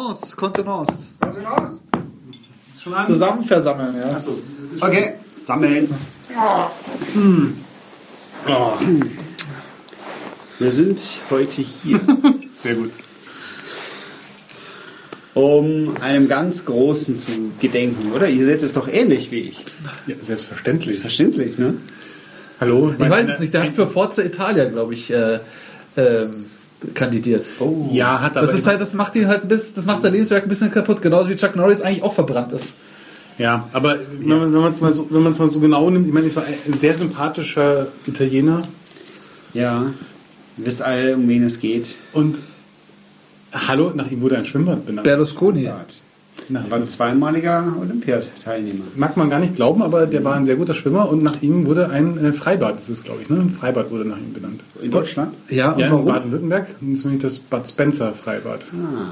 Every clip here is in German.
Kontenance, Kontenance. Schon an? Zusammen versammeln, ja. Achso. Okay, sammeln. Oh, Wir sind heute hier, sehr gut. um einem ganz Großen zu gedenken, oder? Ihr seht es doch ähnlich wie ich. Ja, selbstverständlich. Verständlich, ne? Hallo? Ich weiß es nicht, der hat für Forza Italia, glaube ich, äh, ähm, kandidiert. Oh. Ja, hat aber. Das ist halt, das macht ihn halt ein bisschen, das macht sein Lebenswerk ein bisschen kaputt, genauso wie Chuck Norris eigentlich auch verbrannt ist. ja, aber wenn man wenn man es mal, so, wenn man es mal so genau nimmt, ich meine, es war ein sehr sympathischer Italiener Ja. Ihr wisst alle, um wen es geht. und hallo, nach ihm wurde ein Schwimmbad benannt. Berlusconi. Nach, War ein zweimaliger Olympiateilnehmer. mag man gar nicht glauben, aber der war ein sehr guter Schwimmer und nach ihm wurde ein äh, Freibad, das ist glaube ich, ne? Ein Freibad wurde nach ihm benannt. In Deutschland? Ja, und Ja, in? Baden-Württemberg, das ist nämlich das Bad Spencer Freibad.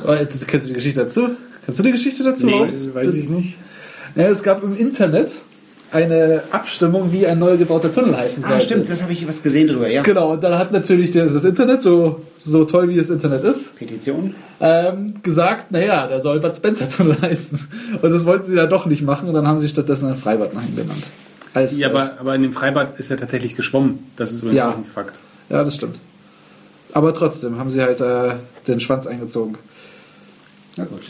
Oh, jetzt- kennst du die Geschichte dazu? Kennst du die Geschichte dazu? Nee. Weiß ich nicht. Ja, es gab im Internet eine Abstimmung, wie ein neu gebauter Tunnel heißen sollte. Ah, stimmt, das habe ich was gesehen drüber, ja. Genau, und dann hat natürlich das, das Internet, so, so toll wie das Internet ist, Petition? ähm, gesagt, naja, der soll Bad Spencer Tunnel heißen. Und das wollten sie ja doch nicht machen und dann haben sie stattdessen ein Freibad nach ihm benannt. Als, Ja, als, aber, aber in dem Freibad ist er tatsächlich geschwommen. Das ist übrigens Ja. auch ein Fakt. ja, das stimmt. Aber trotzdem haben sie halt äh, den Schwanz eingezogen. Na gut.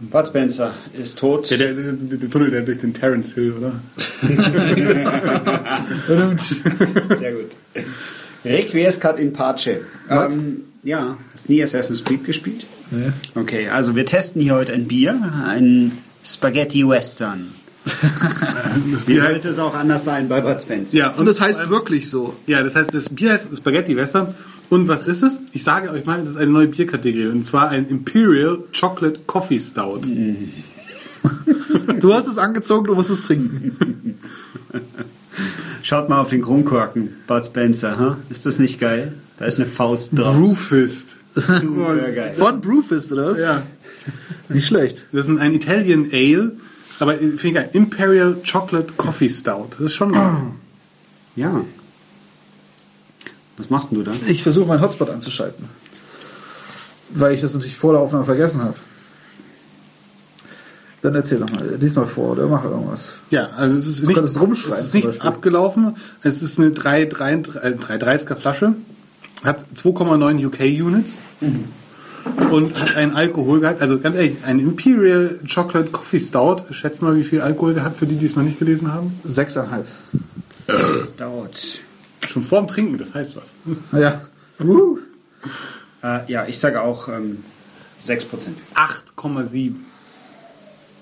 Bud Spencer ist tot. Der, der, der, der Tunnel, der durch den Terence Hill, oder? Sehr gut. Requiescat in Pace. Ähm, ja, hast nie Assassin's Creed gespielt? Nee. Okay, also wir testen hier heute ein Bier, ein Spaghetti Western. Das Wie Bier sollte es auch anders sein bei Bud Spencer? ja, Und das heißt wirklich so. Ja, das heißt, das Bier heißt Spaghetti Western. Und was ist es? Ich sage euch mal, das ist eine neue Bierkategorie. Und zwar ein Imperial Chocolate Coffee Stout. Du hast es angezogen, du musst es trinken. Schaut mal auf den Kronkorken, Bud Spencer. Huh? Ist das nicht geil? Da ist eine Faust drauf. Brewfist. Super geil. Von Brewfist, oder was? Ja, Nicht schlecht. das ist ein Italian Ale. Aber äh, finde ich geil. Imperial Chocolate Coffee Stout. Das ist schon geil. Ja. Was machst denn du da? Ich versuche meinen Hotspot anzuschalten. Weil ich das natürlich vor der Aufnahme vergessen habe. Dann erzähl doch mal. Diesmal vor oder mach irgendwas. Ja, also es ist Du nicht, es ist nicht abgelaufen. Es ist eine 330er Flasche. Hat 2,9 UK Units. Und hat einen Alkoholgehalt, also ganz ehrlich, ein Imperial Chocolate Coffee Stout. Schätzt mal, wie viel Alkohol der hat, für die, die es noch nicht gelesen haben. Sechseinhalb. Stout. Schon vorm Trinken, das heißt was. Ja. Uh. Äh, ja, ich sage auch ähm, 6%. 8,7.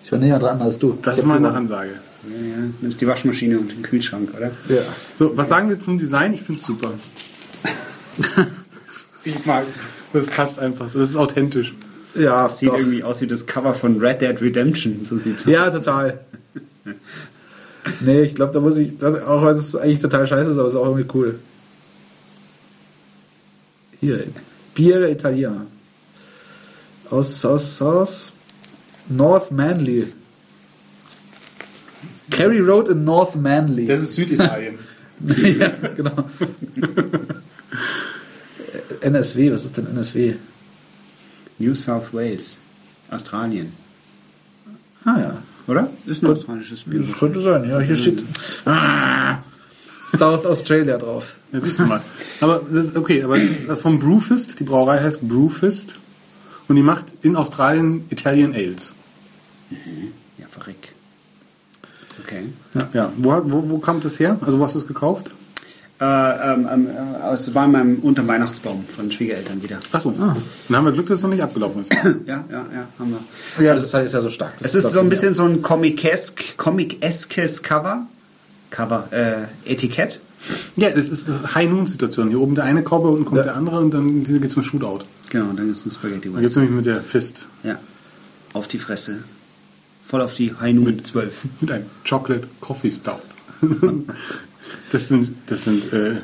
Ich war näher dran als du. Das Ich ist hab mal eine gewonnen. Ansage. Ja, ja. Nimmst die Waschmaschine und den Kühlschrank, oder? Ja. So, was sagen wir zum Design? Ich finde es super. ich mag Das passt einfach so. Das ist authentisch. Ja, Sieht doch. irgendwie aus wie das Cover von Red Dead Redemption. So sieht's aus. Ja, total. nee, ich glaube, da muss ich, das, auch wenn es eigentlich total scheiße ist, aber es ist auch irgendwie cool. Hier, Biere Italiener. Aus, aus, aus North Manly. Kerry Road in North Manly. Das ist Süditalien. ja, genau. NSW, was ist denn NSW? New South Wales. Australien. Ah ja. Oder? Ist ein australisches Bier. Das könnte sein, ja. Hier steht ah, South Australia drauf. Ja, siehst du mal. Aber das, ist- okay, aber das ist vom Brewfist, die Brauerei heißt Brewfist und die macht in Australien Italian Ales. Ja, verreck. Okay. Ja, wo, wo, wo kam das her? Also wo hast du es gekauft? Äh, ähm, ähm, äh, es war in meinem unter dem Weihnachtsbaum von Schwiegereltern wieder. Achso, dann haben wir Glück, dass es noch nicht abgelaufen ist. Ja, ja, ja, haben wir. Ja, das ist, halt, ist ja so stark. Das Es ist so ein bisschen so ein Comic-esque, Comic-eskes Cover. Cover, äh, Etikett. Ja, das ist eine High-Noon-Situation. Hier oben der eine Cowboy, unten kommt Ja. der andere und dann geht es mit Shootout. Genau, dann gibt es ein Spaghetti Dann geht es Western. nämlich mit der Fist. Ja. Auf die Fresse. Voll auf die High Noon 12. Mit einem Chocolate Coffee Stout. das sind, das sind äh,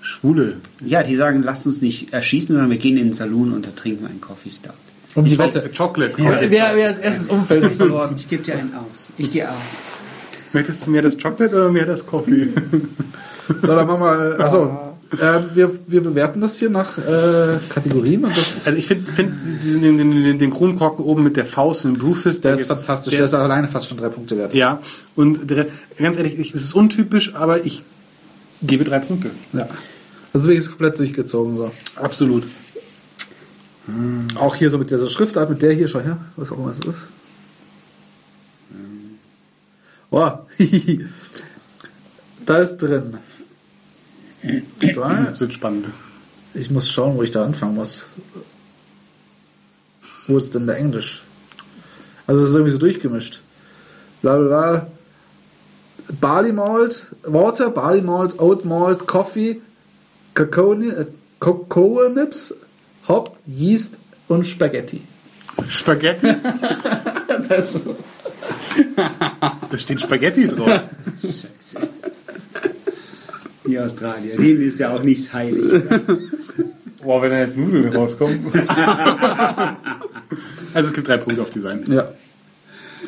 Schwule. Ja, die sagen, lasst uns nicht erschießen, sondern wir gehen in den Saloon und da trinken einen Coffee Stout. Um die Wette. Chocolate Wer, Coffee wer, wer als erstes Umfeld hat verloren? Ich gebe dir einen aus. Ich dir auch. Möchtest du mehr das Chocolate oder mehr das Coffee? So, dann machen wir. Achso, Ähm, wir, wir bewerten das hier nach äh, Kategorien und das ist, Also ich finde find den, den, den, den Kronkorken oben mit der Faust und dem Brewfist, der ist fantastisch. Der, Der ist alleine fast schon drei Punkte wert. ja, und der, ganz ehrlich, ich, es ist untypisch, aber ich gebe drei Punkte. Ja. Das ist wirklich komplett durchgezogen so. Absolut. Auch hier so mit dieser Schriftart, mit der hier, schau her, was auch immer es ist. Boah, da ist drin. Das wird spannend. ich muss schauen, wo ich da anfangen muss. Wo ist denn der Englisch? Also das ist irgendwie so durchgemischt. Bla bla bla. Barley Malt, Water, Barley Malt, Oat Malt, Coffee, Kakao, äh, Cocoa Nips, Hop, Yeast und Spaghetti. Spaghetti? Das Da steht Spaghetti drauf. Die Australier, denen ist ja auch nichts heilig. Boah, wenn da jetzt Nudeln rauskommen. also es gibt drei Punkte auf Design. Ja.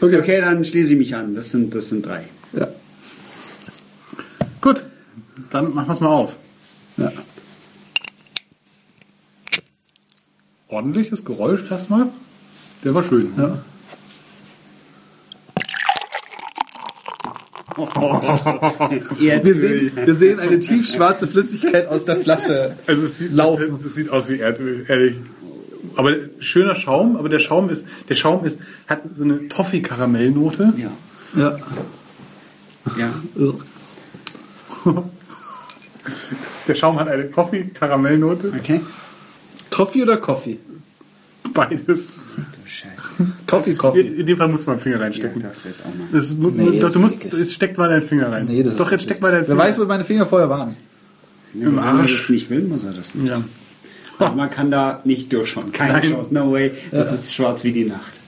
Okay. Okay, dann schließe ich mich an. Das sind, das sind drei. Ja. Gut, dann machen wir es mal auf. ja. Ordentliches Geräusch erstmal. Der war schön. ja. Wir sehen, wir sehen eine tiefschwarze Flüssigkeit aus der Flasche. Also es sieht, Laufen. Es, es sieht aus wie Erdöl, ehrlich. Aber schöner Schaum, aber der Schaum ist, der Schaum ist, hat so eine Toffee-Karamellnote. Ja. Ja. ja. Der Schaum hat eine Toffee-Karamellnote. Okay. Toffee oder Coffee? Beides. Du Scheiße. Toffee, Coffee. In dem Fall muss man Finger Ja, reinstecken. darfst du jetzt auch mal. Das, Nee, doch, du musst, es steckt mal deinen Finger rein. Nee, das doch, jetzt steck mal deinen Wer Finger weiß, wo meine Finger vorher waren. Wenn man das nicht will, muss er das nicht. Ja. Also man kann da nicht durchschauen. Keine Nein. Chance. No way. Das ist schwarz wie die Nacht.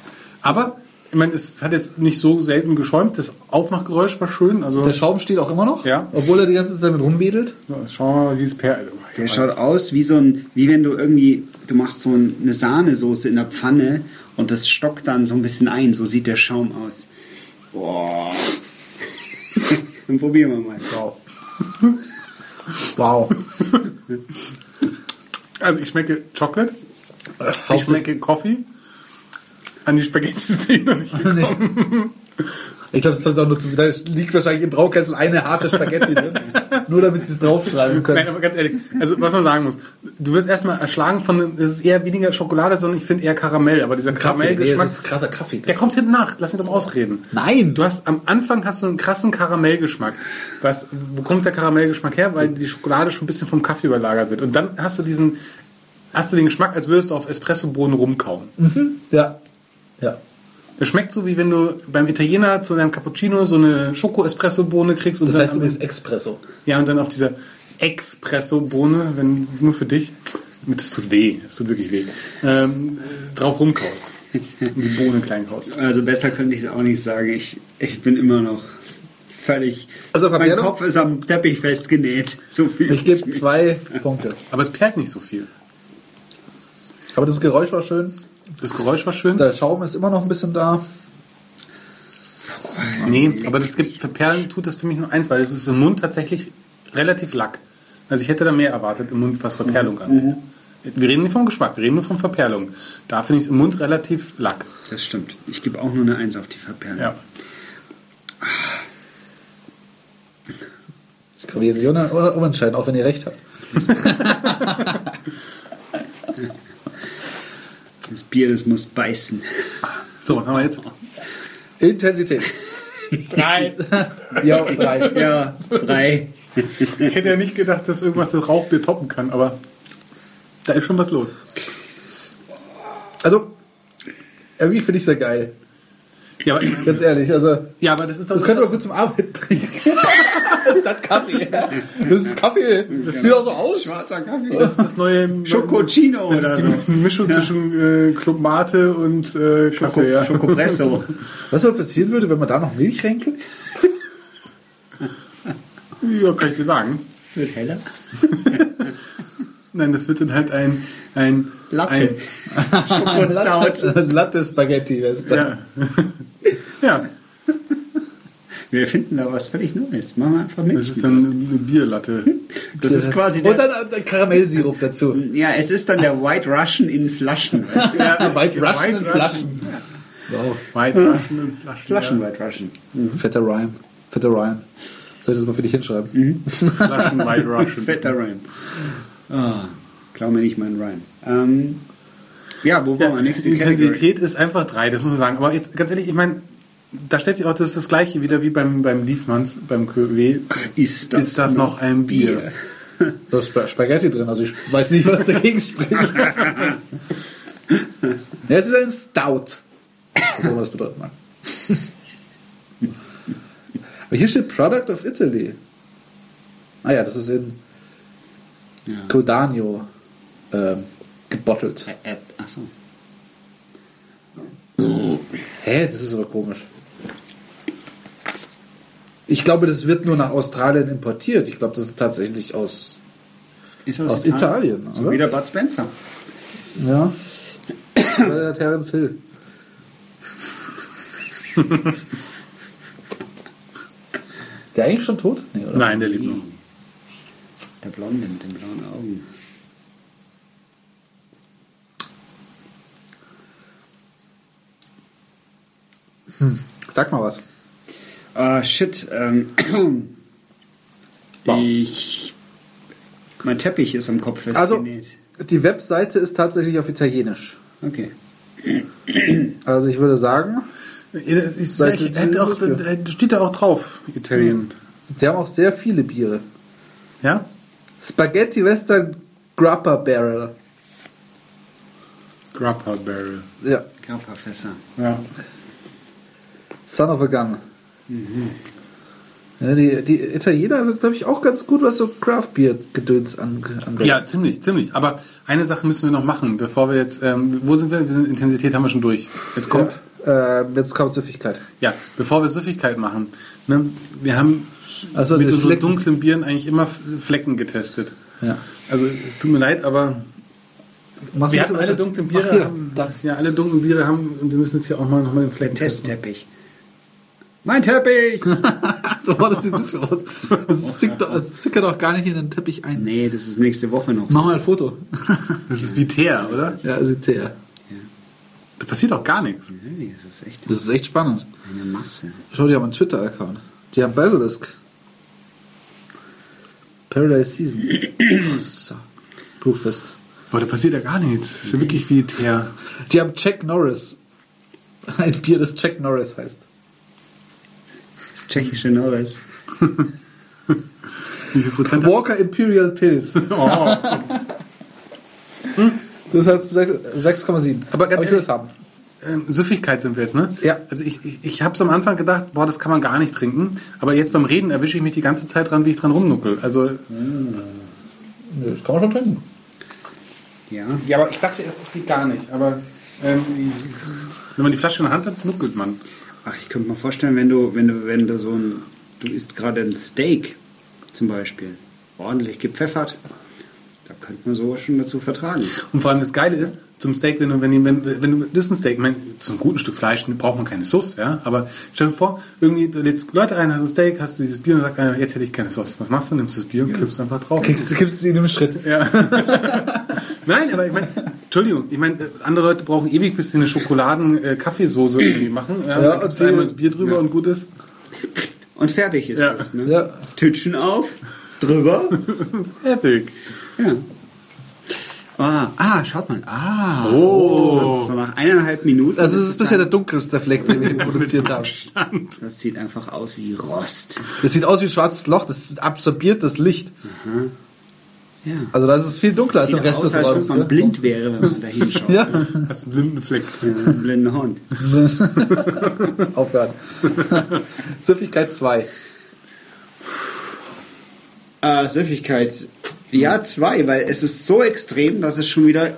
Aber, ich meine, es hat jetzt nicht so selten geschäumt. Das Aufmachgeräusch war schön. Also, Der Schaum steht auch immer noch, Ja. obwohl er die ganze Zeit damit rumwedelt. so, schauen wir mal, wie es per. Der schaut aus wie so ein, wie wenn du irgendwie, du machst so eine Sahnesoße in der Pfanne und das stockt dann so ein bisschen ein. So sieht der Schaum aus. Boah. Dann probieren wir mal. Wow. wow. Also, ich schmecke Chocolate. Ich schmecke Coffee. An die Spaghetti bin ich noch nicht gekommen. Ich glaube, das auch nur zu, da liegt wahrscheinlich im Braukessel eine harte Spaghetti drin. Nur damit sie es draufschreiben Nein, können. aber ganz ehrlich, also was man sagen muss, du wirst erstmal erschlagen von, es ist eher weniger Schokolade, sondern ich finde eher Karamell, aber dieser nee, Karamellgeschmack, das ist krasser Kaffee. der kommt hinten nach, lass mich doch mal ausreden. Nein, Du hast am Anfang hast du einen krassen Karamellgeschmack. Was, wo kommt der Karamellgeschmack her? Weil die Schokolade schon ein bisschen vom Kaffee überlagert wird. Und dann hast du diesen, hast du den Geschmack, als würdest du auf Espressobohnen rumkauen. Ja. Ja. Es schmeckt so, wie wenn du beim Italiener zu deinem Cappuccino so eine Schoko-Espresso-Bohne kriegst und Das dann heißt am übrigens Espresso. Ja, und dann auf dieser Espresso-Bohne, wenn nur für dich, das tut weh, das tut wirklich weh, ähm, drauf rumkaust. Und die Bohne klein kaust. Also besser könnte ich es auch nicht sagen. Ich, ich bin immer noch völlig. Also, mein Fabiano? Kopf ist am Teppich festgenäht. So viel. Ich gebe zwei Punkte. Aber es perlt nicht so viel. Aber das Geräusch war schön. Das Geräusch war schön. Der Schaum ist immer noch ein bisschen da. Nee, aber das gibt, für Perlen tut das für mich nur eins, weil es ist im Mund tatsächlich relativ lack. Also ich hätte da mehr erwartet im Mund, was Verperlung angeht. Wir reden nicht vom Geschmack, wir reden nur von Verperlung. Da finde ich es im Mund relativ lack. Das stimmt. Ich gebe auch nur eine Eins auf die Verperlung. Ja. Ich kann jetzt nicht umentscheiden, auch wenn ihr recht habt. Das Bier, das muss beißen. So, was haben wir jetzt? Intensität. Drei. Ja, drei. Ja, drei. Ich hätte ja nicht gedacht, dass irgendwas das Rauchbier toppen kann, aber da ist schon was los. Also, irgendwie finde ich sehr geil. Ja, aber, Ganz ehrlich. Also, ja, aber das ist doch das könnte man gut zum Arbeiten trinken. Statt Kaffee. Das ist Kaffee. Das sieht auch so aus. Schwarzer Kaffee. das, ist das neue Schokocino Das oder ist so. die Mischung zwischen äh, Club Mate und äh, Kaffee. Ja. Schokopresso. Was wohl passieren würde, wenn man da noch Milch reinkippt? ja, kann ich dir sagen. Es wird heller. Nein, das wird dann halt ein ein Latte. Ein. Latte, Latte Spaghetti. Das? ja. ja. Wir erfinden da was völlig Neues. Machen wir einfach mit. Das ist dann eine Bierlatte. Das ist quasi Und der, dann, dann Karamellsirup dazu. ja, es ist dann der White Russian in Flaschen. Weißt du? Ja, White Russian White in Flaschen. Wow. White Russian und Flaschen. Flaschen White Russian. Fetter Rhyme. Fetter Rhyme. Soll ich das mal für dich hinschreiben? Ja. Flaschen White Russian. Fetter Rhyme. Ah, klau mir nicht meinen Rhyme. Ähm, ja, wo Ja, waren wir? Nächste die Category. Intensität ist einfach drei, das muss man sagen. Aber jetzt ganz ehrlich, ich meine, da stellt sich auch das, ist das gleiche wieder wie beim, beim Liefmanns, beim QW. Ist das, Ist das noch ein Bier? Da ist Sp- Spaghetti drin, also ich weiß nicht, was dagegen spricht. ja, es ist ein Stout. Was immer das bedeuten mag. Aber hier steht Product of Italy. Ah ja, das ist in Ja. Codanio ähm, gebottelt. Ä- Ä- Achso. Hä, das ist aber komisch. Ich glaube, das wird nur nach Australien importiert. Ich glaube, das ist tatsächlich aus. Ist Aus Italien, So oder? wieder Bud Spencer. Ja. Bei der Terence Hill. Ist der eigentlich schon tot? Nee, oder? Nein, der lebt noch. Der Blonde mit den blauen Augen. Sag mal was. Ah, shit. Ähm, Wow. ich. Mein Teppich ist am Kopf Also, festgenäht. die Webseite ist tatsächlich auf Italienisch. Okay. Also ich würde sagen, ich- hätte auch, steht da auch drauf, Italien. die haben auch sehr viele Biere. Ja? Spaghetti Western Grappa Barrel. Grappa Barrel. Ja. Grappa-Fässer. Ja. Son of a Gun. Mm-hmm. Ja, die, die Italiener sind, glaube ich, auch ganz gut, was so Craft Beer Gedöns an- angeht. ja, ziemlich, ziemlich. Aber eine Sache müssen wir noch machen, bevor wir jetzt, ähm, wo sind wir? wir sind, Intensität haben wir schon durch. Jetzt kommt, Äh, jetzt kommt Süffigkeit. ja, bevor wir Süffigkeit machen. Ne, wir haben Also mit Flecken. dunklen Bieren eigentlich immer Flecken getestet. Ja. Also es tut mir leid, aber Mach wir haben so alle dunklen Biere, hier, haben, ja, alle dunklen Biere haben und wir müssen jetzt hier auch mal nochmal den Flecken testen. Testteppich. Mein Teppich! Oh, das sieht so viel aus. Das das zickert doch gar nicht in den Teppich ein. nee, das ist nächste Woche noch. Mach mal ein Foto. Das ist wie Teer, oder? Ja, also der. Da passiert auch gar nichts. Nee, das ist echt Das ist echt spannend. eine Masse. Schau dir mal einen Twitter-Account. Die haben Basilisk. Paradise Season. so. Brewfest. Aber da passiert ja gar nichts. Das ist ja wirklich wie Teer. Die haben Jack Norris. Ein Bier, das Jack Norris heißt. Tschechische Norris. Wie viel Prozent Walker Imperial Pills. Oh. Das hat 6,7. Aber ganz ich will es haben. Ähm, Süffigkeit sind wir jetzt, ne? Ja. Also ich, ich, ich habe es am Anfang gedacht, boah, das kann man gar nicht trinken. Aber jetzt beim Reden erwische ich mich die ganze Zeit dran, wie ich dran rumnuckel. Also, Nö, das kann man schon trinken. Ja. ja, aber ich dachte erst, es geht gar nicht. Aber ähm, wenn man die Flasche in der Hand hat, nuckelt man. Ach, ich könnte mir vorstellen, wenn du, wenn du, wenn du so ein, du isst gerade ein Steak zum Beispiel, ordentlich gepfeffert, da könnte man sowas schon dazu vertragen. Und vor allem das Geile ist, zum Steak, wenn du, wenn, wenn, wenn du, das ist ein Steak, ich meine, zu einem guten Stück Fleisch braucht man keine Sauce, ja. Aber stell dir vor, irgendwie, du lädst Leute ein, hast ein Steak, hast dieses Bier und sagst, einer, jetzt hätte ich keine Sauce. Was machst du? Nimmst das Bier und kippst einfach drauf. Gibst, gibst du ihn im Schritt. Ja. Nein, aber ich meine, Entschuldigung, ich meine, andere Leute brauchen ewig, bis sie eine Schokoladen-Kaffeesoße irgendwie machen. Ja, Ja, ja, die- einmal das Bier drüber und gut ist. Und fertig ist Ja. das. Ne? Ja. Tütchen auf, drüber. Fertig. ja. Ah, ah, schaut mal. Ah. Oh. So, so nach eineinhalb Minuten. Also es ist bisher der dunkelste Fleck, den wir hier produziert haben. Das sieht einfach aus wie Rost. Das sieht aus wie ein schwarzes Loch, das absorbiert das Licht. Ja. Also da ist es viel dunkler als im Rest aus, des als Raums. ob man ne? blind wäre, wenn man da hinschaut. Ja, Hast einen blinden Fleck. Ja, einen blinden Hund. aufhören. Süffigkeit 2. Äh, Süffigkeit. Ja, zwei, weil es ist so extrem, dass es schon wieder ein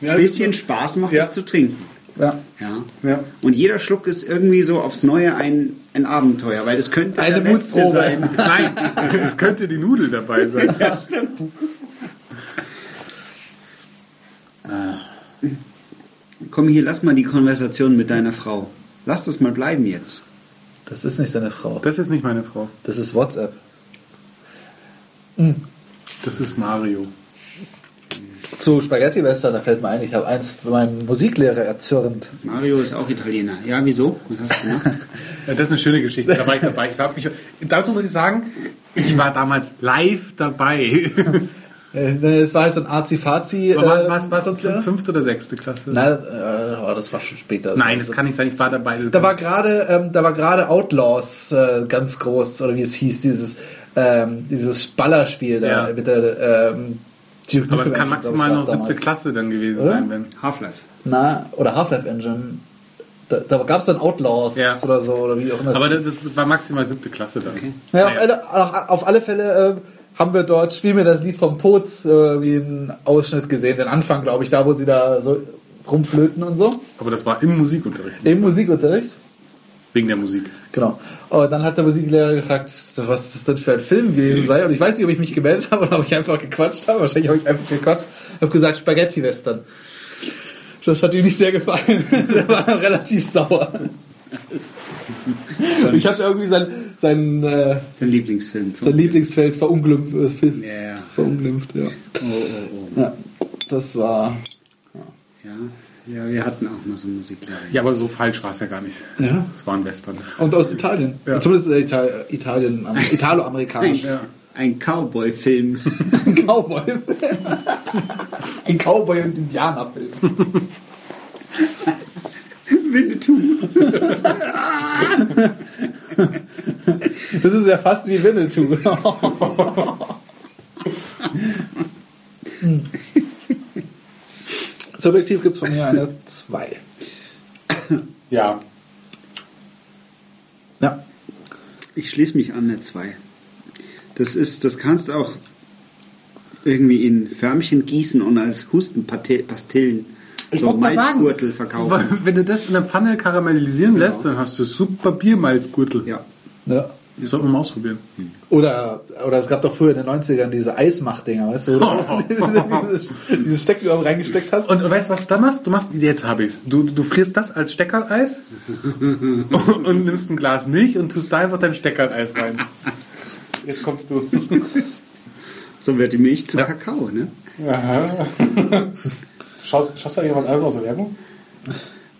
Ja, bisschen Spaß macht, Ja. es zu trinken. Ja. Ja. Ja. Und jeder Schluck ist irgendwie so aufs Neue ein, ein Abenteuer, weil das könnte Eine der letzte Mutprobe. sein. Nein, es könnte die Nudel dabei sein. Ja, stimmt. Komm hier, lass mal die Konversation mit deiner Frau. Lass das mal bleiben jetzt. Das ist nicht seine Frau. Das ist nicht meine Frau. Das ist WhatsApp. Das ist Mario. Zu Spaghetti Western, da fällt mir ein, ich habe einst meinen Musiklehrer erzürnt. Mario ist auch Italiener. Ja, wieso? Was hast du gemacht? Ja, das ist eine schöne Geschichte. Da war ich dabei. Ich war, ich, dazu muss ich sagen, ich war damals live dabei. Äh, Es war halt so ein Azi-Fazi. War, äh, was war es Musiklehrer. fünfte oder sechste Klasse? Nein, äh, oh, das war schon später. Nein, das kann nicht sein. Ich war dabei. Da war gerade, ähm, da war gerade Outlaws äh, ganz groß oder wie es hieß, dieses ähm, dieses Ballerspiel da Ja. mit der ähm, Duke Aber es kann maximal glaub noch siebte. Klasse dann gewesen Oder? sein, wenn. Half-Life. Na, oder Half-Life Engine. Da, da gab es dann Outlaws Ja. oder so oder wie auch immer. Aber das, das war maximal siebte Klasse dann. Ja, auf, Naja. alle, auf, auf alle Fälle äh, haben wir dort, spielen wir das Lied vom Tod, äh, wie einen Ausschnitt gesehen, den Anfang, glaube ich, da, wo sie da so rumflöten und so. Aber das war im Musikunterricht. Im Musikunterricht. Wegen der Musik. Genau. Und dann hat der Musiklehrer gefragt, was das denn für ein Film gewesen sei. Und ich weiß nicht, ob ich mich gemeldet habe oder ob ich einfach gequatscht habe. Wahrscheinlich habe ich einfach gequatscht. Ich habe gesagt, Spaghetti-Western. Das hat ihm nicht sehr gefallen. der war dann relativ sauer. Ich habe irgendwie sein, sein, äh, Sein Lieblingsfilm. sein Lieblingsfeld verunglimpft. Äh, Film- ja. verunglimpft, ja. Oh, oh, oh. ja. Das war. Ja. ja, wir hatten auch mal so Musiklehrer. Ja, aber so falsch war es ja gar nicht. Ja. Es war ein Western. Und aus Italien. Ja. Zumindest äh, Ital Italien, am- Italo-amerikanisch. Ja. Ein Cowboy-Film. Ein Cowboy. Ein Cowboy- und Indianerfilm. Winnetou. Das ist ja fast wie Winnetou. Subjektiv gibt es von mir eine 2. Ja. Ja. Ich schließe mich an, eine 2. Das ist, das kannst du auch irgendwie in Förmchen gießen und als Hustenpastillen so wollte mal sagen, Malzgurtel verkaufen. Wenn du das in der Pfanne karamellisieren lässt, dann hast du super Biermalzgurtel. Ja. ja. Das sollten wir mal ausprobieren. Oder, oder es gab doch früher in den 90ern diese Eismachdinger, weißt du, du diese, dieses, dieses Stecküber reingesteckt hast. Und weißt du, was du da machst? Du machst, jetzt habe ich's. Du, du frierst das als Steckerleis und, und nimmst ein Glas Milch und tust da einfach dein Steckerleis rein. Jetzt kommst du. So wird die Milch zu Kakao, ne? Aha. Schaust, schaust du eigentlich was anderes aus der Werbung?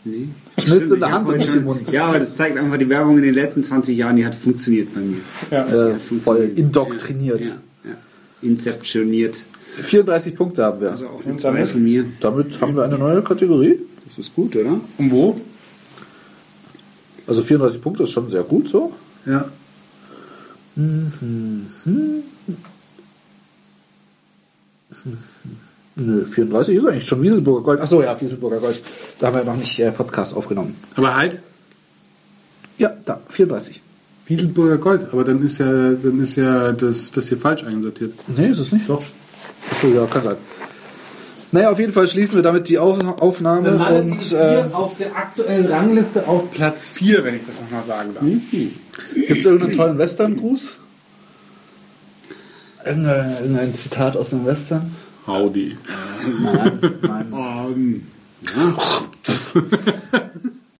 Nee. Schnitzel in der Hand und nicht im Mund. Ja, aber das zeigt einfach die Werbung in den letzten 20 Jahren, die hat funktioniert bei mir. Ja. Äh, voll indoktriniert. Ja, ja. Inzeptioniert. 34 Punkte haben wir. Also auch 2 damit? von mir. Damit haben wir eine neue Kategorie. Das ist gut, oder? Und wo? Also 34 Punkte ist schon sehr gut so. Ja. Nö, 34 ist eigentlich schon Wieselburger Gold. Achso, ja, Wieselburger Gold. Da haben wir noch nicht äh, Podcast aufgenommen. Aber halt, Ja, da, 34. Wieselburger Gold. Aber dann ist ja, dann ist ja das, das hier falsch einsortiert. Nee, ist es nicht? Doch. Achso, ja, kann sein. Naja, auf jeden Fall schließen wir damit die Auf Aufnahme und äh, auf der aktuellen Rangliste auf Platz 4, wenn ich das nochmal sagen darf. gibt es irgendeinen tollen Western-Gruß? Irgendein, irgendein Zitat aus dem Western? Howdy. Nein, nein. Ja.